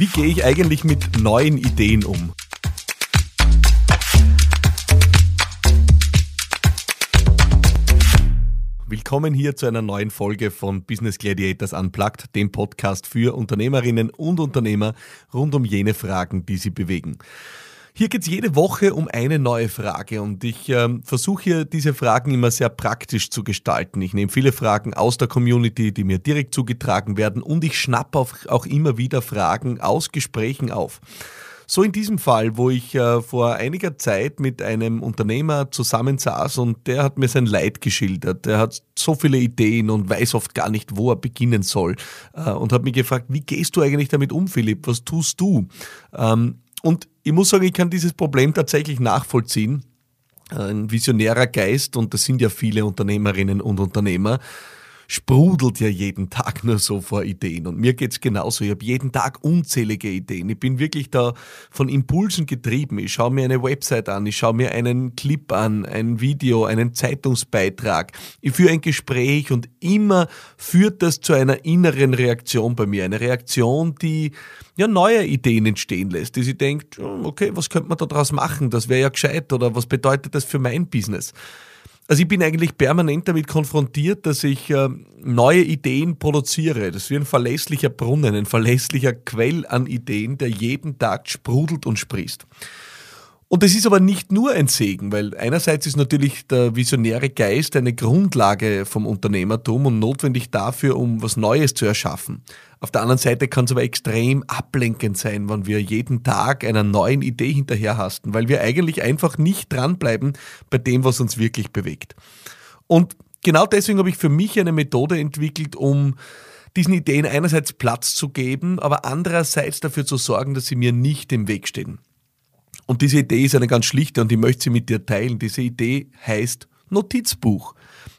Wie gehe ich eigentlich mit neuen Ideen um? Willkommen hier zu einer neuen Folge von Business Gladiators Unplugged, dem Podcast für Unternehmerinnen und Unternehmer rund um jene Fragen, die sie bewegen. Hier geht's jede Woche um eine neue Frage und ich ähm, versuche hier diese Fragen immer sehr praktisch zu gestalten. Ich nehme viele Fragen aus der Community, die mir direkt zugetragen werden und ich schnappe auch immer wieder Fragen aus Gesprächen auf. So in diesem Fall, wo ich äh, vor einiger Zeit mit einem Unternehmer zusammensaß und der hat mir sein Leid geschildert. Der hat so viele Ideen und weiß oft gar nicht, wo er beginnen soll. Äh, und hat mich gefragt, wie gehst du eigentlich damit um, Philipp? Was tust du? Ähm, und ich muss sagen, ich kann dieses Problem tatsächlich nachvollziehen. Ein visionärer Geist, und das sind ja viele Unternehmerinnen und Unternehmer, sprudelt ja jeden Tag nur so vor Ideen. Und mir geht's genauso. Ich habe jeden Tag unzählige Ideen. Ich bin wirklich da von Impulsen getrieben. Ich schaue mir eine Website an, ich schaue mir einen Clip an, ein Video, einen Zeitungsbeitrag. Ich führe ein Gespräch und immer führt das zu einer inneren Reaktion bei mir. Eine Reaktion, die ja neue Ideen entstehen lässt, die sie denkt, okay, was könnte man da draus machen? Das wäre ja gescheit oder was bedeutet das für mein Business? Also ich bin eigentlich permanent damit konfrontiert, dass ich äh, neue Ideen produziere. Das ist wie ein verlässlicher Brunnen, ein verlässlicher Quell an Ideen, der jeden Tag sprudelt und sprießt. Und das ist aber nicht nur ein Segen, weil einerseits ist natürlich der visionäre Geist eine Grundlage vom Unternehmertum und notwendig dafür, um was Neues zu erschaffen. Auf der anderen Seite kann es aber extrem ablenkend sein, wenn wir jeden Tag einer neuen Idee hinterherhasten, weil wir eigentlich einfach nicht dranbleiben bei dem, was uns wirklich bewegt. Und genau deswegen habe ich für mich eine Methode entwickelt, um diesen Ideen einerseits Platz zu geben, aber andererseits dafür zu sorgen, dass sie mir nicht im Weg stehen. Und diese Idee ist eine ganz schlichte und ich möchte sie mit dir teilen. Diese Idee heißt Notizbuch.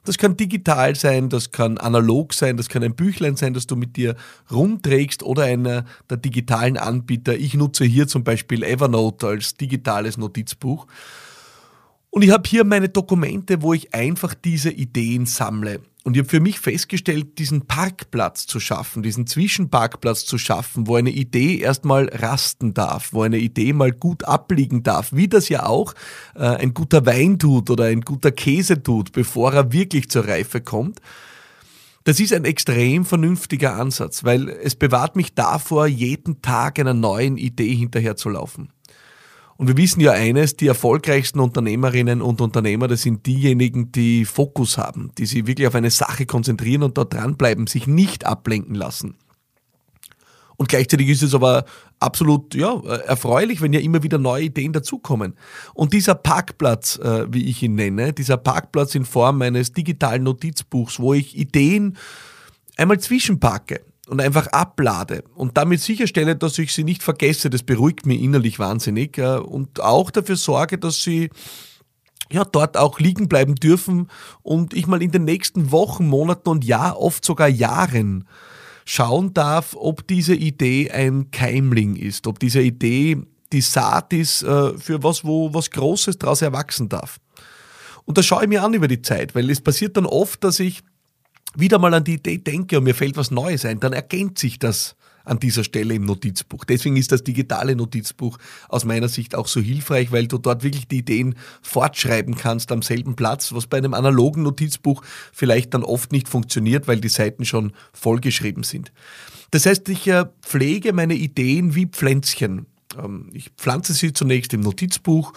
Das kann digital sein, das kann analog sein, das kann ein Büchlein sein, das du mit dir rumträgst oder einer der digitalen Anbieter. Ich nutze hier zum Beispiel Evernote als digitales Notizbuch. Und ich habe hier meine Dokumente, wo ich einfach diese Ideen sammle. Und ich habe für mich festgestellt, diesen Parkplatz zu schaffen, diesen Zwischenparkplatz zu schaffen, wo eine Idee erstmal rasten darf, wo eine Idee mal gut abliegen darf, wie das ja auch äh, ein guter Wein tut oder ein guter Käse tut, bevor er wirklich zur Reife kommt. Das ist ein extrem vernünftiger Ansatz, weil es bewahrt mich davor, jeden Tag einer neuen Idee hinterherzulaufen. Und wir wissen ja eines, die erfolgreichsten Unternehmerinnen und Unternehmer, das sind diejenigen, die Fokus haben, die sich wirklich auf eine Sache konzentrieren und dort dranbleiben, sich nicht ablenken lassen. Und gleichzeitig ist es aber absolut ja, erfreulich, wenn ja immer wieder neue Ideen dazukommen. Und dieser Parkplatz, äh, wie ich ihn nenne, dieser Parkplatz in Form eines digitalen Notizbuchs, wo ich Ideen einmal zwischenparke, und einfach ablade. Und damit sicherstelle, dass ich sie nicht vergesse, das beruhigt mich innerlich wahnsinnig und auch dafür sorge, dass sie ja, dort auch liegen bleiben dürfen und ich mal in den nächsten Wochen, Monaten und Jahr, oft sogar Jahren schauen darf, ob diese Idee ein Keimling ist, ob diese Idee die Saat ist äh, für was, wo was Großes daraus erwachsen darf. Und das schaue ich mir an über die Zeit, weil es passiert dann oft, dass ich wieder mal an die Idee denke und mir fällt was Neues ein, dann ergänzt sich das an dieser Stelle im Notizbuch. Deswegen ist das digitale Notizbuch aus meiner Sicht auch so hilfreich, weil du dort wirklich die Ideen fortschreiben kannst am selben Platz, was bei einem analogen Notizbuch vielleicht dann oft nicht funktioniert, weil die Seiten schon vollgeschrieben sind. Das heißt, ich äh, pflege meine Ideen wie Pflänzchen. Ähm, ich pflanze sie zunächst im Notizbuch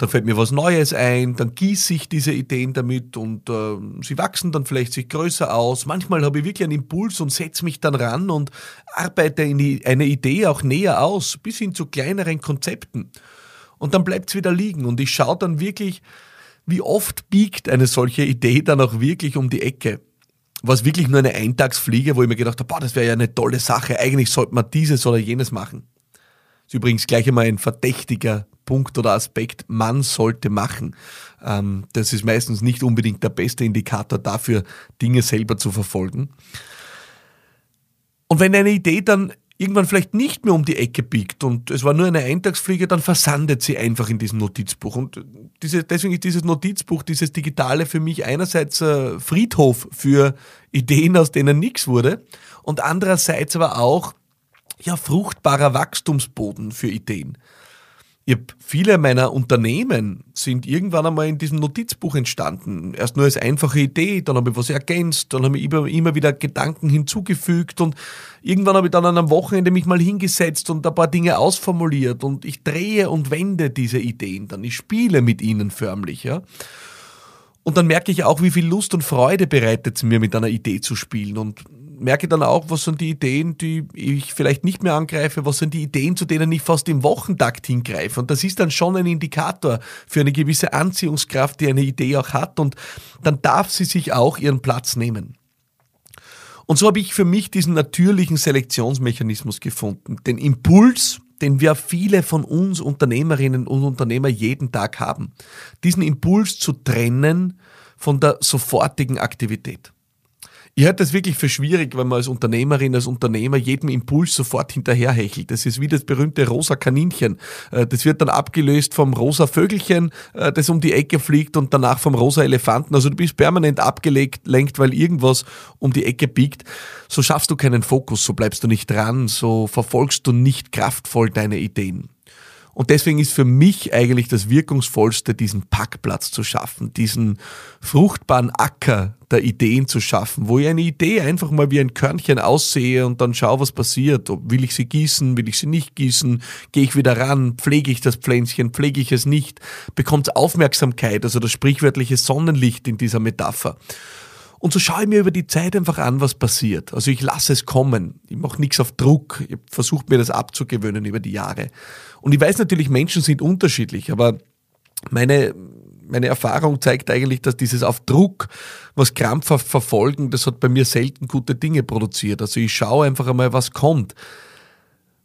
dann fällt mir was Neues ein, dann gieße ich diese Ideen damit und äh, sie wachsen dann vielleicht sich größer aus. Manchmal habe ich wirklich einen Impuls und setze mich dann ran und arbeite eine Idee auch näher aus, bis hin zu kleineren Konzepten. Und dann bleibt es wieder liegen und ich schaue dann wirklich, wie oft biegt eine solche Idee dann auch wirklich um die Ecke. Was wirklich nur eine Eintagsfliege, wo ich mir gedacht habe, boah, das wäre ja eine tolle Sache, eigentlich sollte man dieses oder jenes machen. Das ist übrigens gleich einmal ein verdächtiger Punkt oder Aspekt, man sollte machen. Ähm, das ist meistens nicht unbedingt der beste Indikator dafür, Dinge selber zu verfolgen. Und wenn eine Idee dann irgendwann vielleicht nicht mehr um die Ecke biegt und es war nur eine Eintagsfliege, dann versandet sie einfach in diesem Notizbuch. Und diese, deswegen ist dieses Notizbuch, dieses Digitale für mich einerseits äh, Friedhof für Ideen, aus denen nichts wurde und andererseits aber auch ja, fruchtbarer Wachstumsboden für Ideen. Ich viele meiner Unternehmen sind irgendwann einmal in diesem Notizbuch entstanden. Erst nur als einfache Idee, dann habe ich was ergänzt, dann habe ich immer wieder Gedanken hinzugefügt und irgendwann habe ich dann an einem Wochenende mich mal hingesetzt und ein paar Dinge ausformuliert und ich drehe und wende diese Ideen dann. Ich spiele mit ihnen förmlich, ja. Und dann merke ich auch, wie viel Lust und Freude bereitet es mir, mit einer Idee zu spielen. Und merke dann auch, was sind die Ideen, die ich vielleicht nicht mehr angreife, was sind die Ideen, zu denen ich fast im Wochentakt hingreife. Und das ist dann schon ein Indikator für eine gewisse Anziehungskraft, die eine Idee auch hat. Und dann darf sie sich auch ihren Platz nehmen. Und so habe ich für mich diesen natürlichen Selektionsmechanismus gefunden. Den Impuls, den wir viele von uns Unternehmerinnen und Unternehmer jeden Tag haben. Diesen Impuls zu trennen von der sofortigen Aktivität. Ich halte das wirklich für schwierig, wenn man als Unternehmerin, als Unternehmer jedem Impuls sofort hinterherhechelt. Das ist wie das berühmte rosa Kaninchen. Äh, das wird dann abgelöst vom rosa Vögelchen, äh, das um die Ecke fliegt und danach vom rosa Elefanten. Also du bist permanent abgelenkt, weil irgendwas um die Ecke biegt. So schaffst du keinen Fokus, so bleibst du nicht dran, so verfolgst du nicht kraftvoll deine Ideen. Und deswegen ist für mich eigentlich das Wirkungsvollste, diesen Packplatz zu schaffen, diesen fruchtbaren Acker der Ideen zu schaffen, wo ich eine Idee einfach mal wie ein Körnchen aussehe und dann schaue, was passiert. Will ich sie gießen, will ich sie nicht gießen, gehe ich wieder ran, pflege ich das Pflänzchen, pflege ich es nicht, bekommt Aufmerksamkeit, also das sprichwörtliche Sonnenlicht in dieser Metapher. Und so schaue ich mir über die Zeit einfach an, was passiert. Also ich lasse es kommen. Ich mache nichts auf Druck. Ich versuche mir das abzugewöhnen über die Jahre. Und ich weiß natürlich, Menschen sind unterschiedlich, aber meine, meine Erfahrung zeigt eigentlich, dass dieses auf Druck, was krampfhaft verfolgen, das hat bei mir selten gute Dinge produziert. Also ich schaue einfach einmal, was kommt.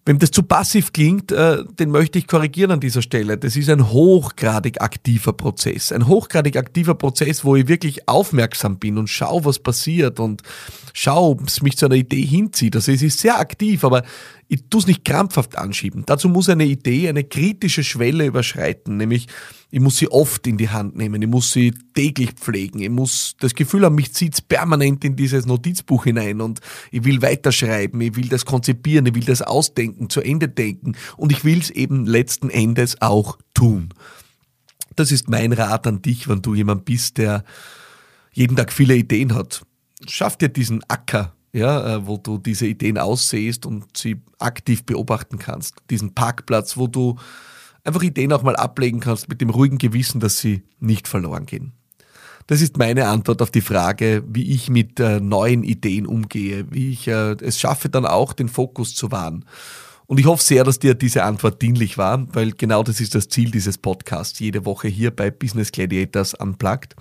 Wenn das zu passiv klingt, äh, den möchte ich korrigieren an dieser Stelle. Das ist ein hochgradig aktiver Prozess. Ein hochgradig aktiver Prozess, wo ich wirklich aufmerksam bin und schaue, was passiert und schaue, ob es mich zu einer Idee hinzieht. Also es ist sehr aktiv, aber ich tue es nicht krampfhaft anschieben. Dazu muss eine Idee eine kritische Schwelle überschreiten, nämlich ich muss sie oft in die Hand nehmen, ich muss sie täglich pflegen, ich muss das Gefühl haben, mich zieht es permanent in dieses Notizbuch hinein und ich will weiterschreiben, ich will das konzipieren, ich will das ausdenken, zu Ende denken. Und ich will es eben letzten Endes auch tun. Das ist mein Rat an dich, wenn du jemand bist, der jeden Tag viele Ideen hat. Schaff dir diesen Acker ja, äh, wo du diese Ideen aussehst und sie aktiv beobachten kannst. Diesen Parkplatz, wo du einfach Ideen auch mal ablegen kannst mit dem ruhigen Gewissen, dass sie nicht verloren gehen. Das ist meine Antwort auf die Frage, wie ich mit äh, neuen Ideen umgehe, wie ich äh, es schaffe, dann auch den Fokus zu wahren. Und ich hoffe sehr, dass dir diese Antwort dienlich war, weil genau das ist das Ziel dieses Podcasts, jede Woche hier bei Business Gladiators Unplugged.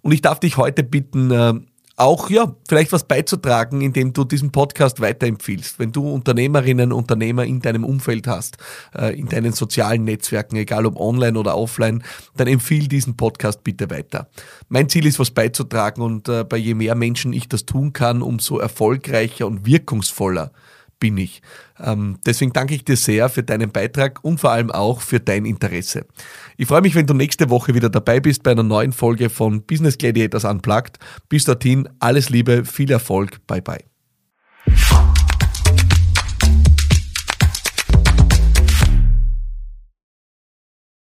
Und ich darf dich heute bitten, äh, auch ja, vielleicht was beizutragen, indem du diesen Podcast weiterempfiehlst. Wenn du Unternehmerinnen, Unternehmer in deinem Umfeld hast, äh, in deinen sozialen Netzwerken, egal ob online oder offline, dann empfiehl diesen Podcast bitte weiter. Mein Ziel ist, was beizutragen und äh, bei je mehr Menschen ich das tun kann, umso erfolgreicher und wirkungsvoller bin ich. Ähm, deswegen danke ich dir sehr für deinen Beitrag und vor allem auch für dein Interesse. Ich freue mich, wenn du nächste Woche wieder dabei bist bei einer neuen Folge von Business Gladiators Unplugged. Bis dorthin, alles Liebe, viel Erfolg, bye bye.